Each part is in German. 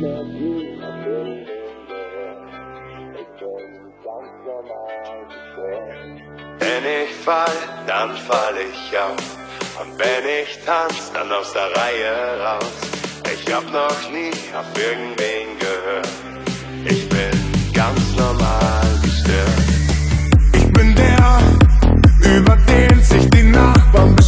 Wenn ich fall, dann fall ich auf. Und wenn ich tanz, dann aus der Reihe raus. Ich hab noch nie auf irgendwen gehört. Ich bin ganz normal gestört. Ich bin der, über den sich die Nachbarn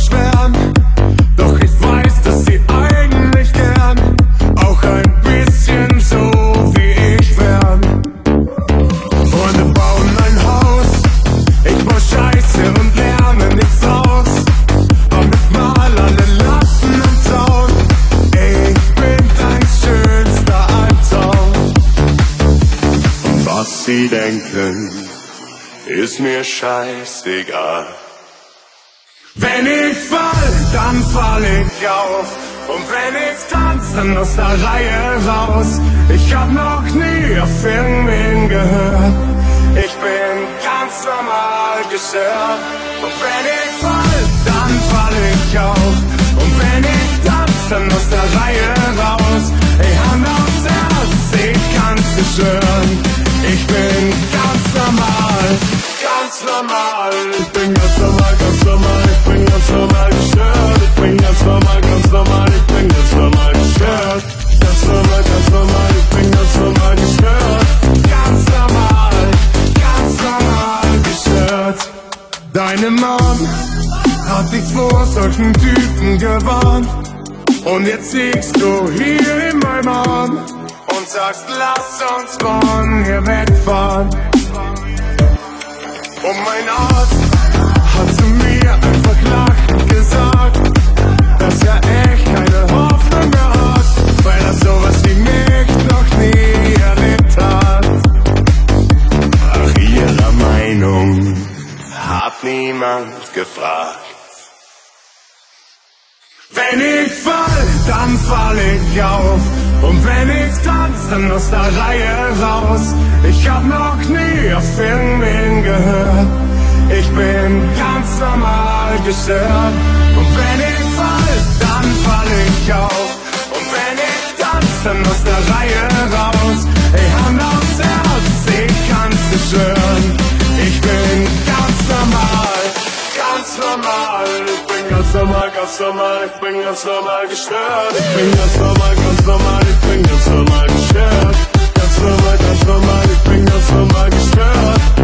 denken, ist mir scheißegal. Wenn ich fall, dann fall ich auf. Und wenn ich tanz, dann aus der Reihe raus. Ich hab noch nie auf irgendwen gehört. Ich bin ganz normal gestört. Und wenn ich fall, dann fall ich auf. Und wenn ich tanz, dann aus der Reihe raus. Ey, Hand aufs Herz, ich kann's nicht hören. Ich bin ganz normal, ganz normal. Ich bin ganz normal, ganz normal. Ich bin ganz normal gestört. Ich bin ganz normal, ganz normal. Ich bin ganz normal gestört. Ganz normal, ganz normal. Ich bin ganz normal gestört. Ganz normal, ganz normal gestört. Deine Mom hat dich vor solchen Typen gewarnt. Und jetzt liegst du hier in meinem Arm sagst, lass uns von hier wegfahren. Und mein Arzt hat zu mir einfach lachend gesagt, dass er echt keine Hoffnung mehr hat, weil er sowas wie mich noch nie erlebt hat. Nach ihrer Meinung hat niemand gefragt. Wenn ich fall, dann fall ich auf. Und wenn ich tanz, dann aus der Reihe raus. Ich hab noch nie auf irgendwen gehört. Ich bin ganz normal gestört. Und wenn ich fall, dann fall ich auf. Und wenn ich tanz, dann aus der Reihe raus. Ey, Hand aufs Herz, ich kann's nicht. Ich bin ganz normal, ganz normal. Ich bin ganz normal, ganz normal. Ich bin ganz normal gestört. Ich bin ganz normal, ganz normal. Ich bin ganz normal gestört. Ganz normal, ganz normal. Ich bin ganz normal gestört.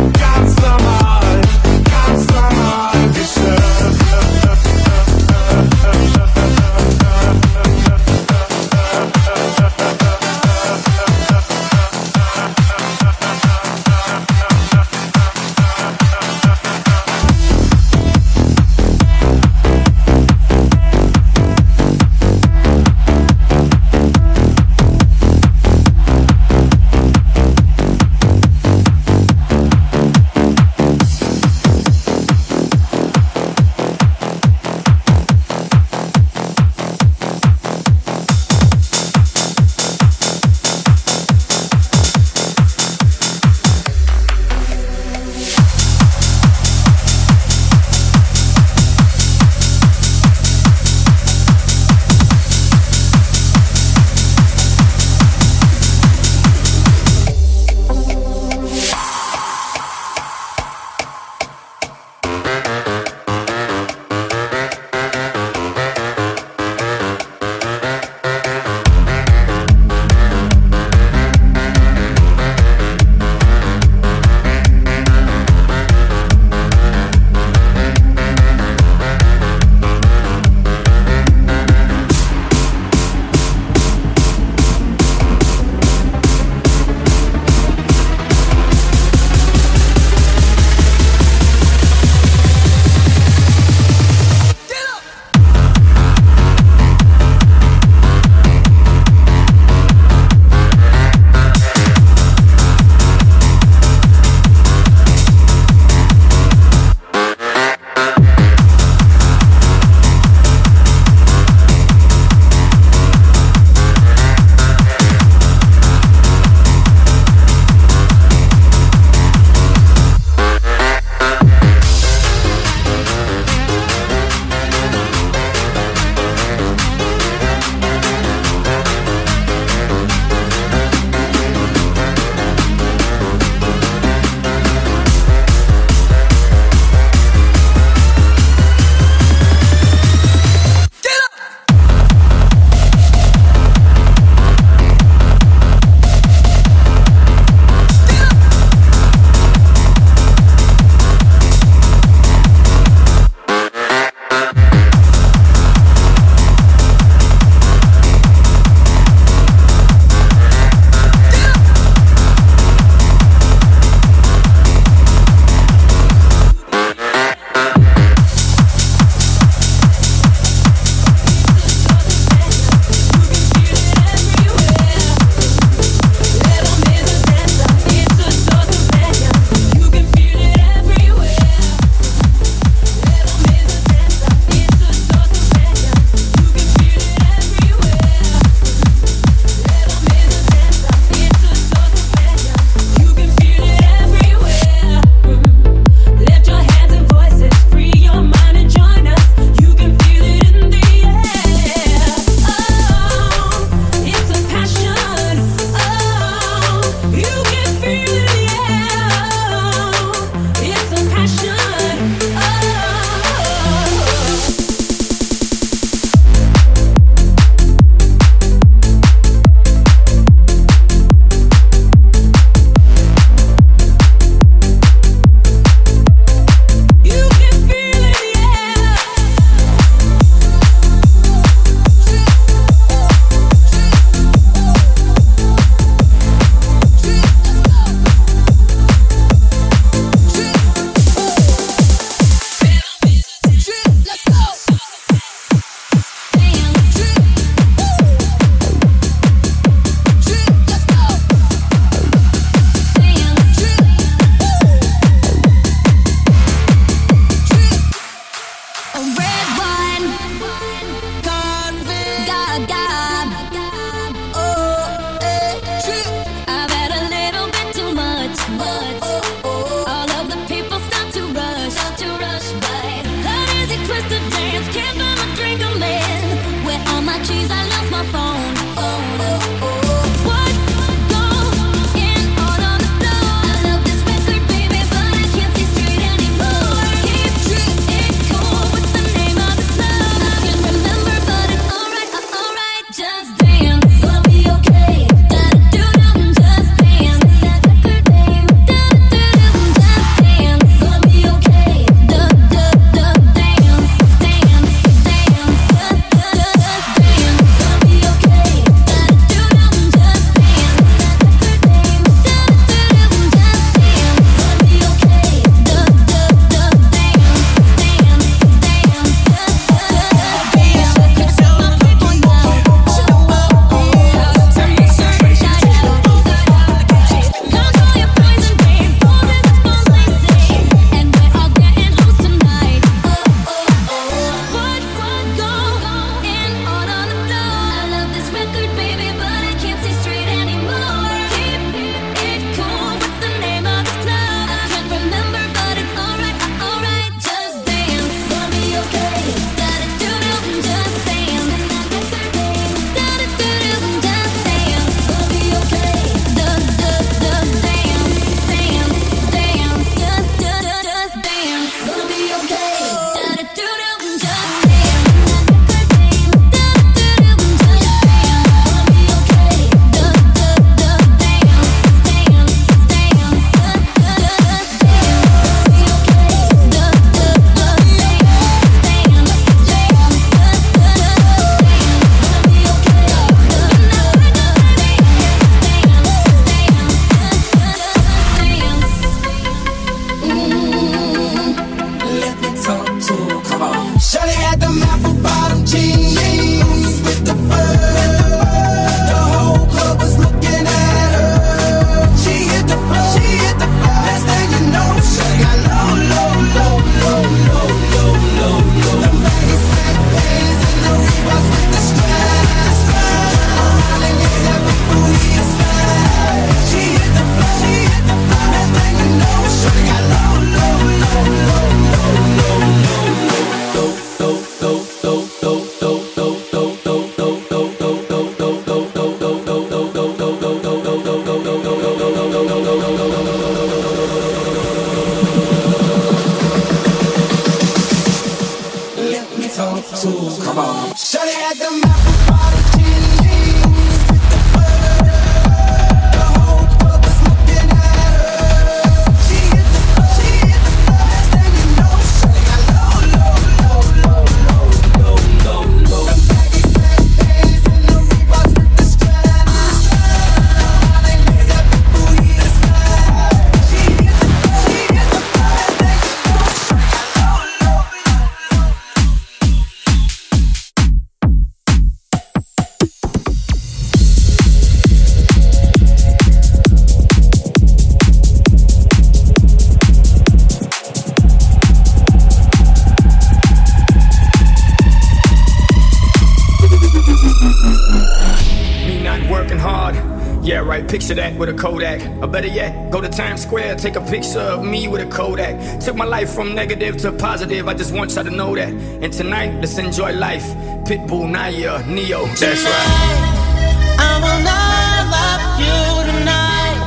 Kodak. Or better yet, go to Times Square, take a picture of me with a Kodak. Took my life from negative to positive, I just want y'all to know that. And tonight, let's enjoy life. Pitbull, Naya, Neo, that's tonight, right. I will not love you tonight.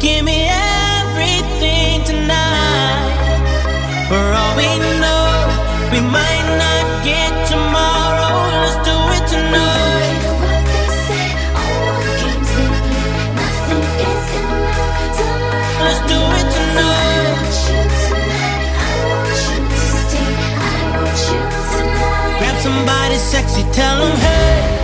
Give me everything tonight. For all we know, we might. sexy, tell them hey.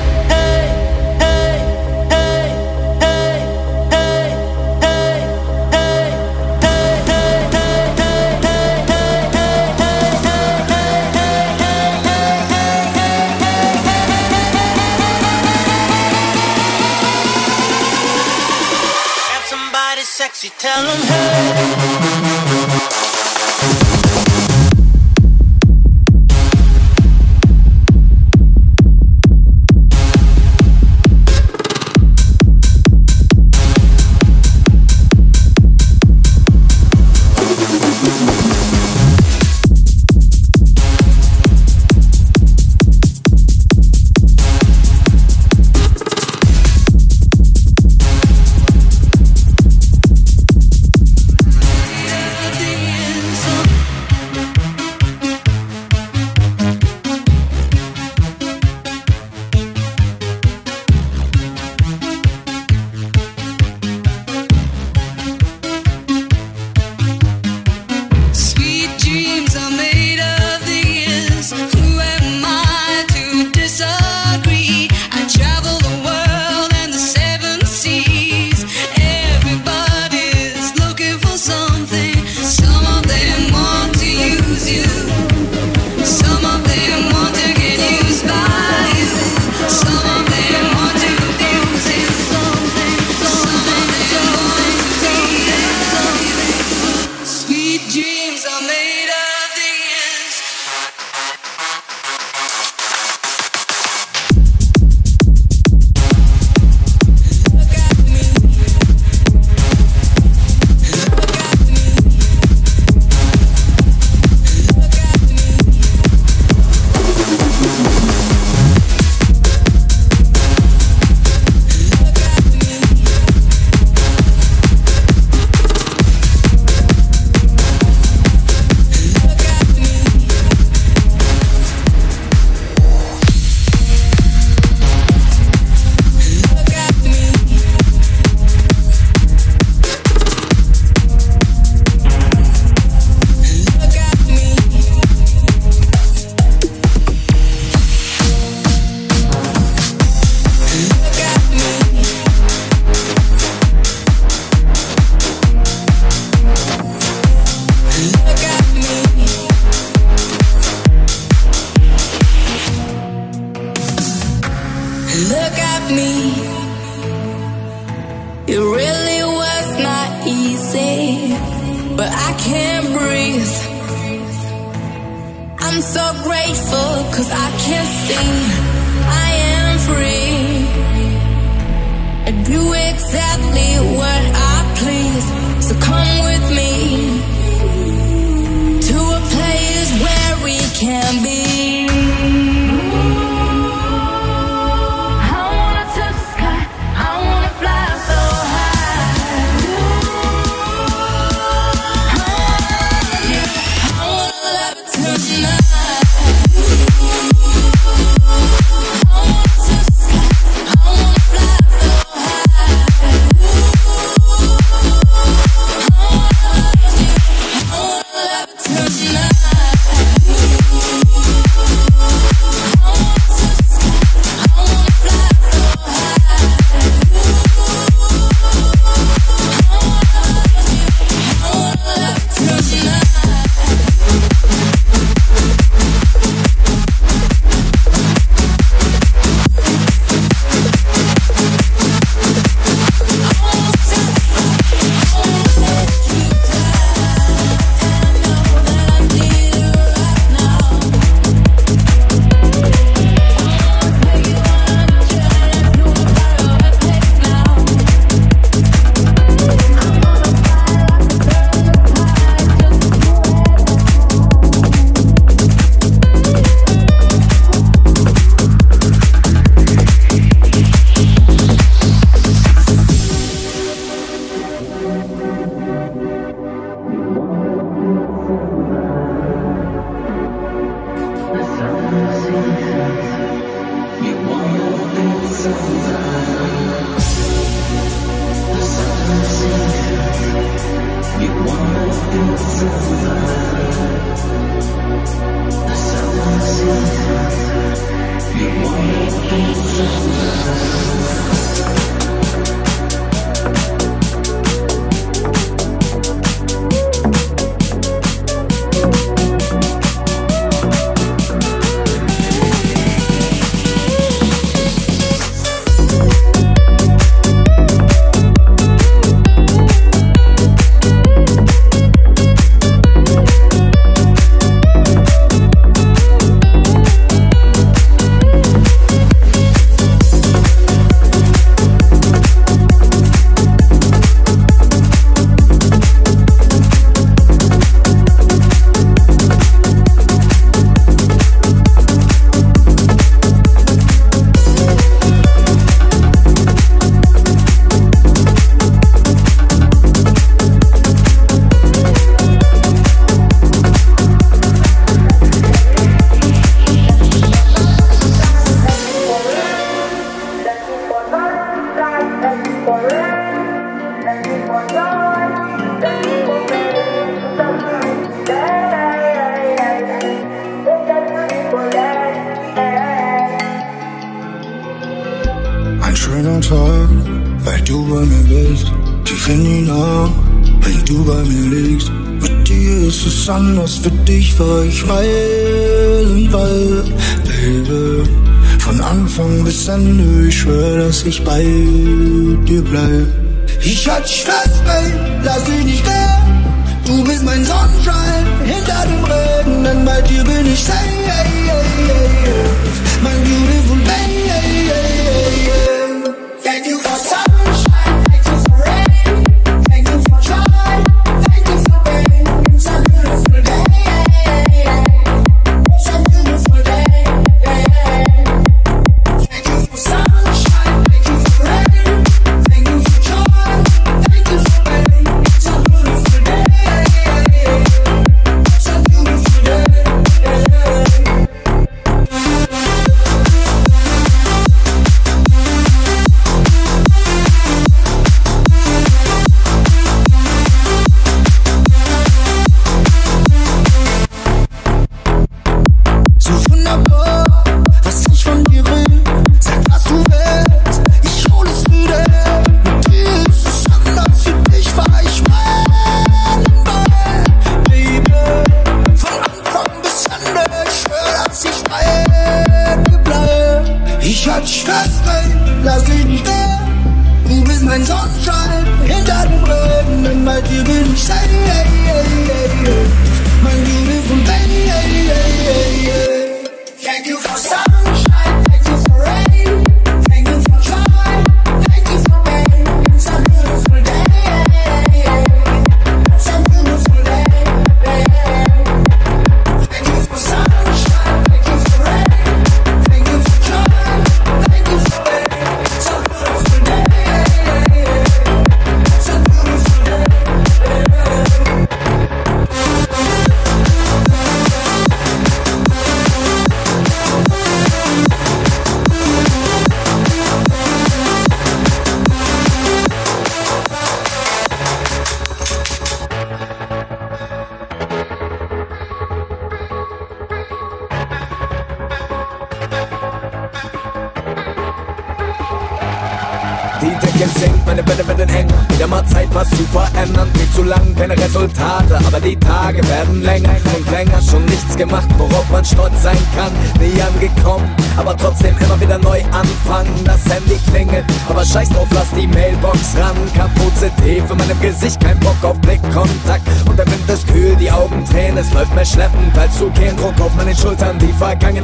Es anders, für dich war ich Meilenweit, Baby. Von Anfang bis Ende, ich schwör, dass ich bei dir bleib. Ich hatte dich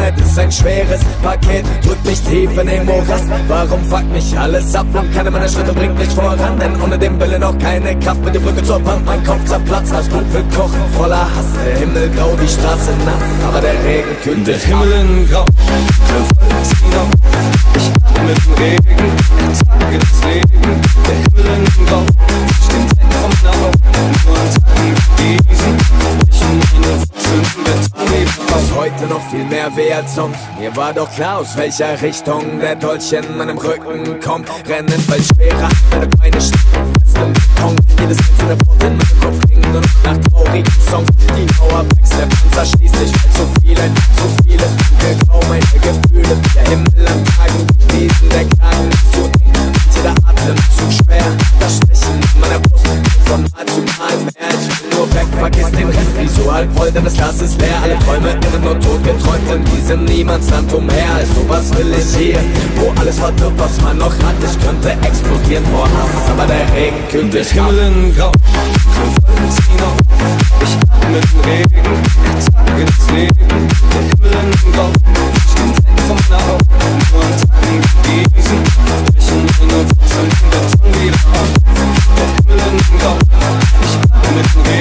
Vergangenheit ist ein schweres Paket, drückt mich tief in den Morast. Warum fuckt mich alles ab? Und keine meiner Schritte bringt mich voran, denn ohne den Willen auch keine Kraft. Mit der Brücke zur Wand, mein Kopf zerplatzt, das Blut will kochen, voller Hass. Der Himmel grau, die Straße nass, aber der Regen kühlt Der. Himmel in Grau, der Wolken ziehen auf. Ich atme den Regen, ertrage das Leben. Der Himmel in Grau, heute noch viel mehr weh als sonst. Mir war doch klar, aus welcher Richtung der Dolch in meinem Rücken kommt. Rennen fällt schwerer, meine Beine stecken fest im Beton. Jedes einzelne Wort in meinem Kopf klingt nur noch nach traurigen Songs. Die Mauer wächst, der Panzer schließt sich, weil zu viel, einfach zu viel ist. Dunkelgrau, meine Gefühle, der Himmel an Tagen, diesen, der Kragen ist zu eng. Jeder Atem zu schwer, das Stechen in meiner Brust. Von Mal zu Mal mehr, vergiss den Rest. Voll, denn das Glas ist leer. Alle Träume irren und tot geträumt in diesem Niemandsland umher. Also was will ich hier, wo alles verdirbt, was man noch hat. Ich könnte explodieren vor Hass, aber der Regen kühlt Der. Himmel in Grau, auf. Ich atme den Regen, ertrage das Leben. Der Himmel in Grau, stehen weg vom Nau. Nur an Tagen wie diesen, brechen meine Wurzeln Beton wieder auf. Der Himmel in Grau, ich atme den Regen,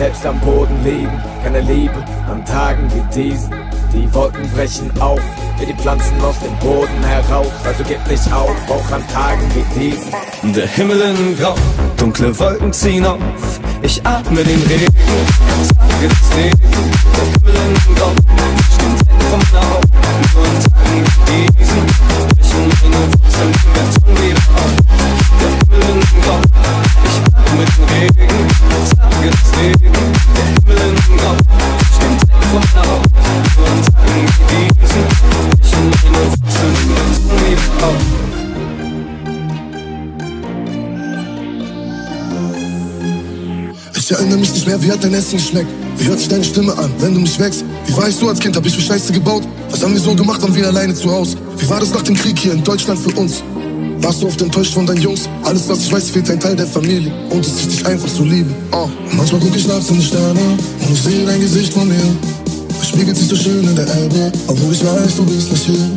selbst am Boden liegen, keine Liebe an Tagen wie diesen. Die Wolken brechen auf, wie die Pflanzen aus dem Boden heraus. Also gib nicht auf, auch an Tagen wie diesen. Der Himmel in Grau, dunkle Wolken ziehen auf. Ich atme den Regen, ertrage das Leben. Wie hat dein Essen geschmeckt? Wie hört sich deine Stimme an, wenn du mich wächst? Wie war ich so als Kind, hab ich für Scheiße gebaut? Was haben wir so gemacht, waren wir alleine zu Hause? Wie war das nach dem Krieg hier in Deutschland für uns? Warst du oft enttäuscht von deinen Jungs? Alles, was ich weiß, fehlt ein Teil der Familie. Und dass ich dich einfach so liebe. Oh. Manchmal guck ich nachts in die Sterne und ich sehe dein Gesicht vor mir. Es spiegelt sich so schön in der Elbe, obwohl ich weiß, du bist nicht hier.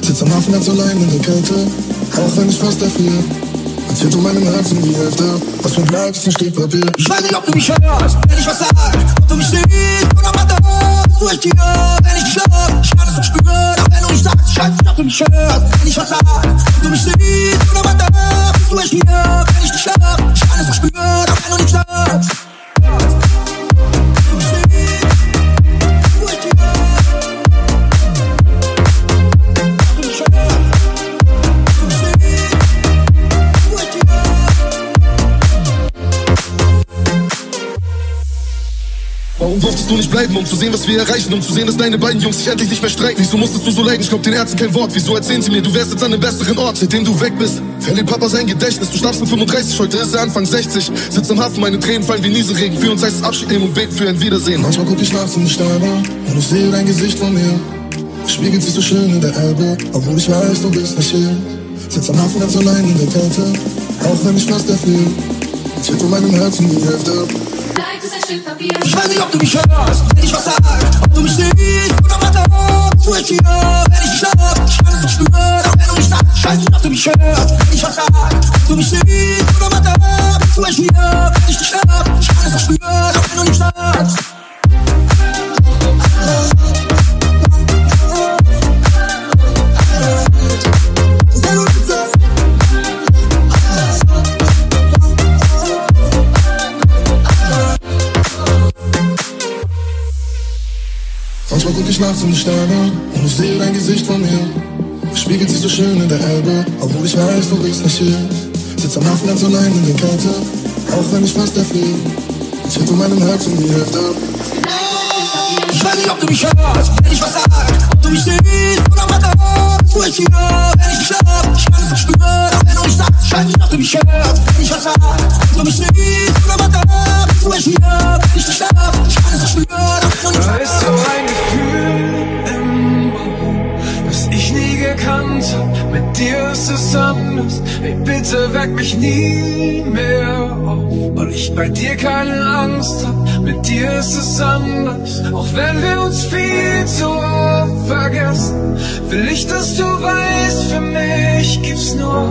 Sitz am Hafen ganz allein in der Kälte, auch wenn ich fast erfriere. Erzählt du meinem Herzen die Hälfte, was mir bleibt, ist ein Stück Papier. Ich weiß nicht, ob du mich hörst, wenn ich was sag, ob du mich siehst oder da bist du echt hier, wenn ich dich schlaf. Ich kann es doch spüren, auch wenn du nicht sagst, ich weiß nicht, ob du mich hörst, wenn ich was sag, ob du mich siehst oder da bist du echt hier, wenn ich dich schlaf. Ich kann es doch spüren, auch wenn du nicht sagst. Durftest du nicht bleiben, um zu sehen, was wir erreichen? Um zu sehen, dass deine beiden Jungs sich endlich nicht mehr streiten? Wieso musstest du so leiden? Ich glaub den Ärzten kein Wort. Wieso erzählen sie mir, du wärst jetzt an einem besseren Ort? Seitdem du weg bist, verliert Papa sein Gedächtnis. Du starbst mit 35, heute ist er Anfang 60. Sitzt im Hafen, meine Tränen fallen wie Nieselregen. Für uns heißt es Abschied nehmen und beten für ein Wiedersehen. Manchmal guck ich nachts in die Sterne und ich sehe dein Gesicht vor mir. Spiegelt sich so schön in der Elbe, obwohl ich weiß, du bist nicht hier. Sitz am Hafen ganz allein in der Kälte, auch wenn ich fast erfriere. Erzählt du meinem Herzen die Hälfte. Bleibt es ein Stück Papier. Ich weiß nicht, ob du mich hörst, wenn ich was sag, ob du mich siehst oder mal da bist du echt hier, wenn ich dich schlaf. Ich kann es doch spüren, auch wenn du nicht sagst, ich weiß nicht, ob du mich hörst, ich nachts in die Sterne und ich sehe dein Gesicht vor mir. Es spiegelt sich so schön in der Elbe, obwohl ich weiß, du bist nicht hier. Sitz am Hafen ganz allein in der Kälte, auch wenn ich fast erfriere. Erzählt du meinem Herzen die Hälfte. Ich weiß nicht, ob du mich hörst, wenn ich was sag, ob du mich siehst oder mal da bist du echt hier, wenn ich schlaf. Ich kann es doch spüren, auch wenn du nicht sagst, ich weiß nicht, ob du mich hörst, wenn ich was sag, ob du mich siehst oder mal da bist du echt hier, wenn ich schlaf. Ich kann es doch spüren, auch wenn du nicht Da dir ist es anders. Ey, bitte weck mich nie mehr auf, weil ich bei dir keine Angst hab. Mit dir ist es anders, auch wenn wir uns viel zu oft vergessen. Will ich, dass du weißt, für mich gibt's nur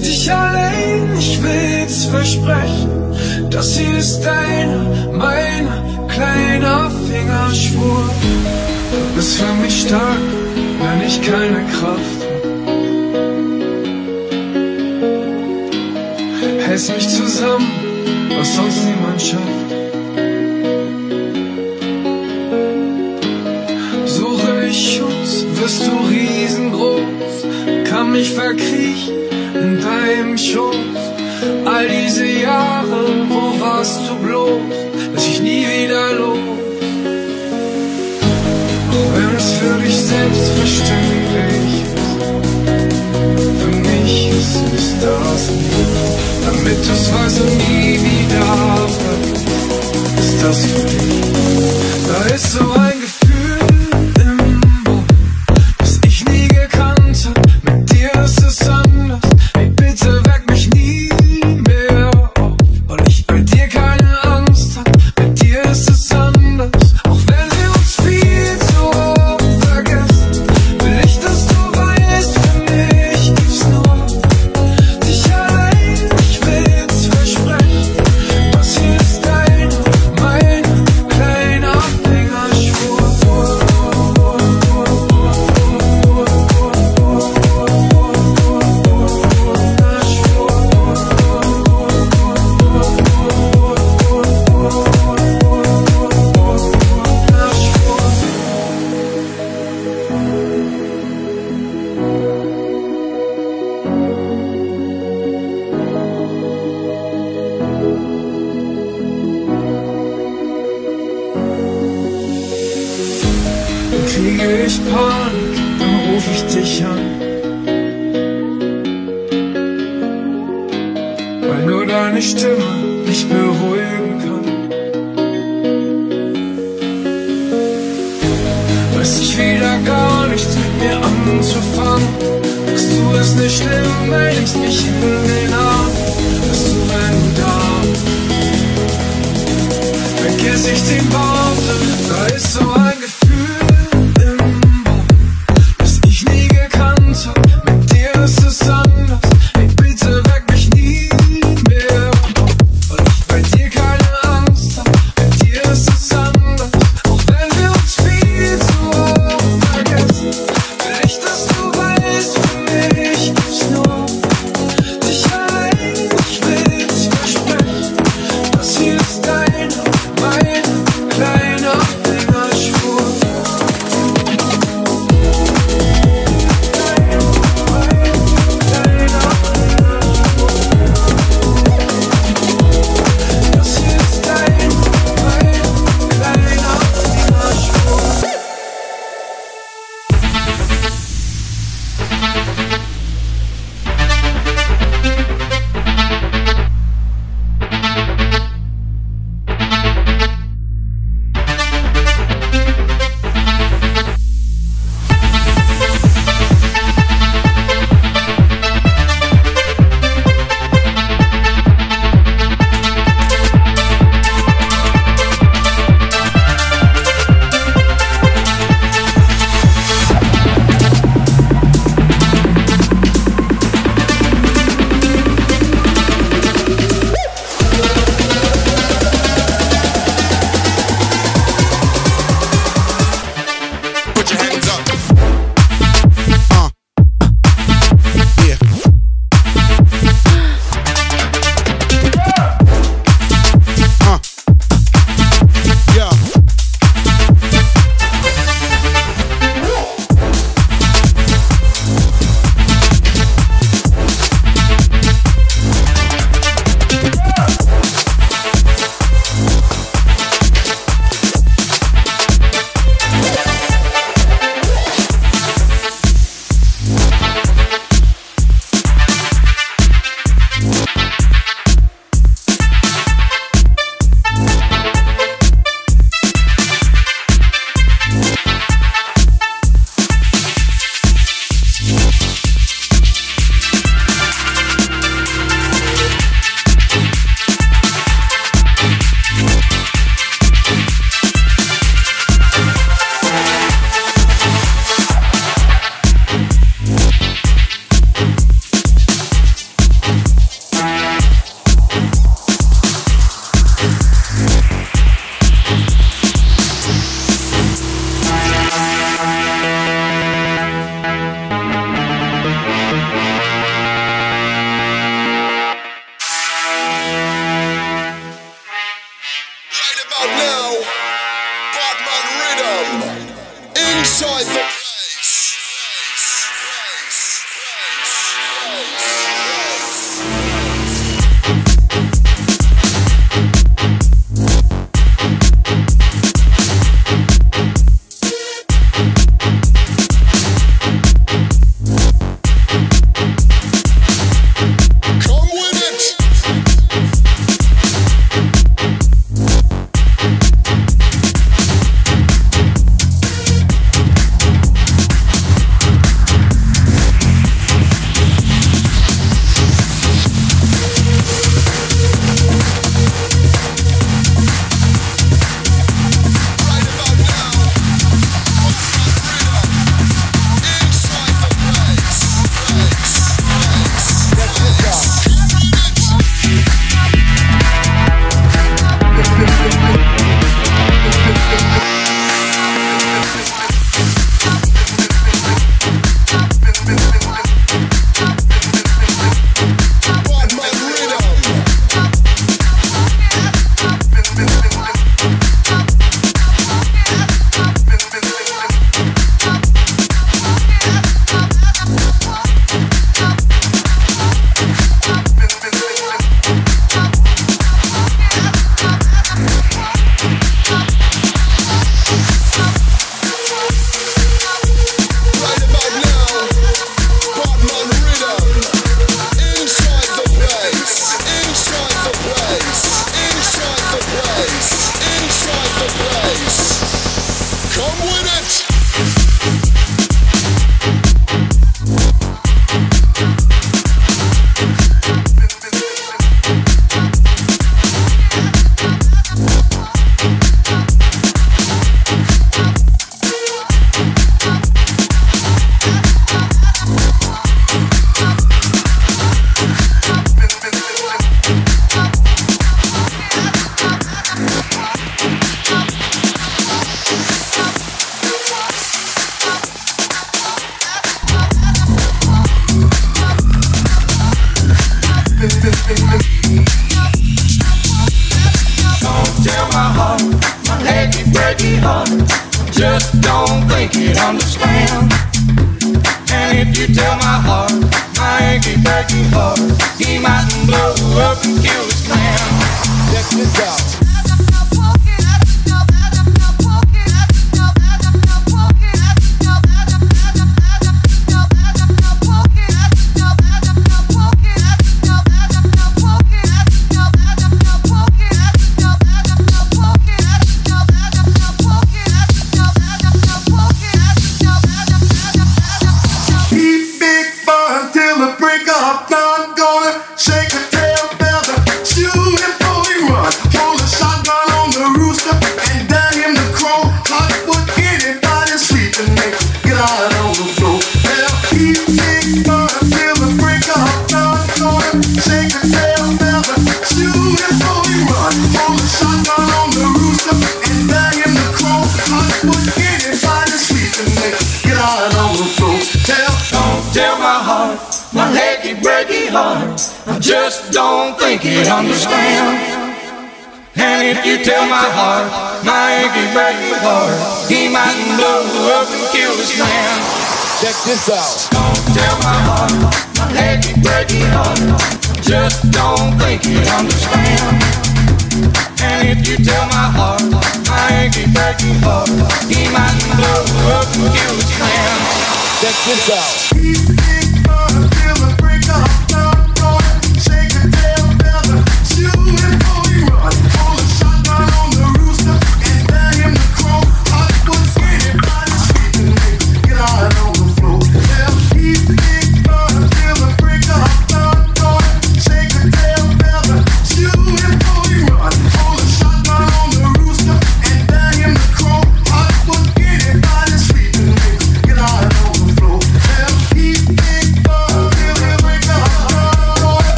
dich allein. Ich will's versprechen, das hier ist deiner, meiner kleiner Fingerschwur. Du bist für mich stark, wenn ich keine Kraft Hältst mich zusammen, was sonst niemand schafft. Suche ich Schutz, wirst du riesengroß, kann mich verkriechen in deinem Schoß. All diese Jahre, wo warst du bloß, lass ich nie wieder los. Auch wenn es für dich selbstverständlich ist, für mich ist es das. Damit es und nie wieder vergisst, ist das für dich. Da ist so ein this out. Don't tell my heart, my achy breaky heart. I just don't think he'd understand. And if you tell my heart, my achy breaky heart, he mightn't blow up and kill his man. Check this out.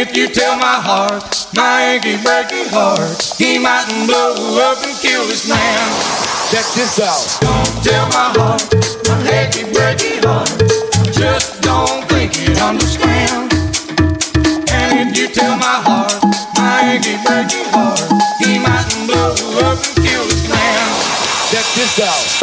If you tell my heart, my achy breaky heart, he mightn't blow up and kill this man. Check this out. Don't tell my heart, my achy breaky heart. I just don't think he'd understand. And if you tell my heart, my achy breaky heart, he mightn't blow up and kill this man. Check this out.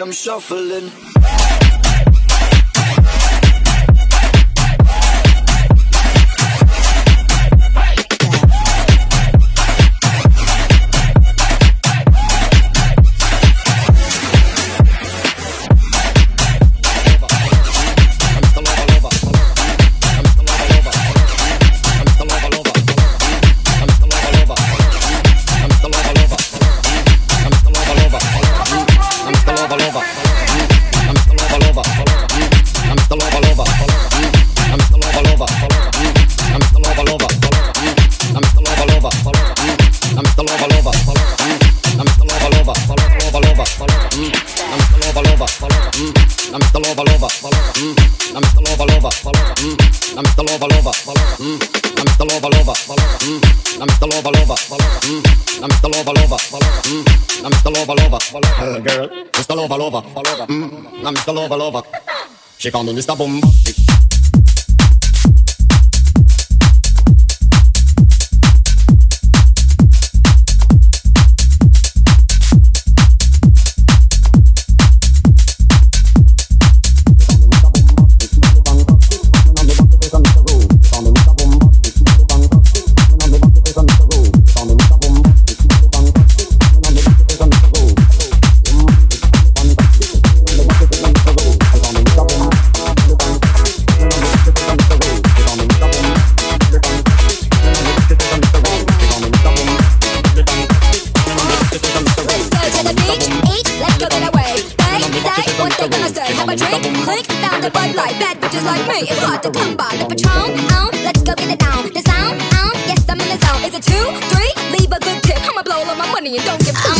I'm shuffling. girl. Mr. Lover, lover, lover. Mm, I'm Mr. Lover, lover. She call me Mr. Bombastic. and don't give two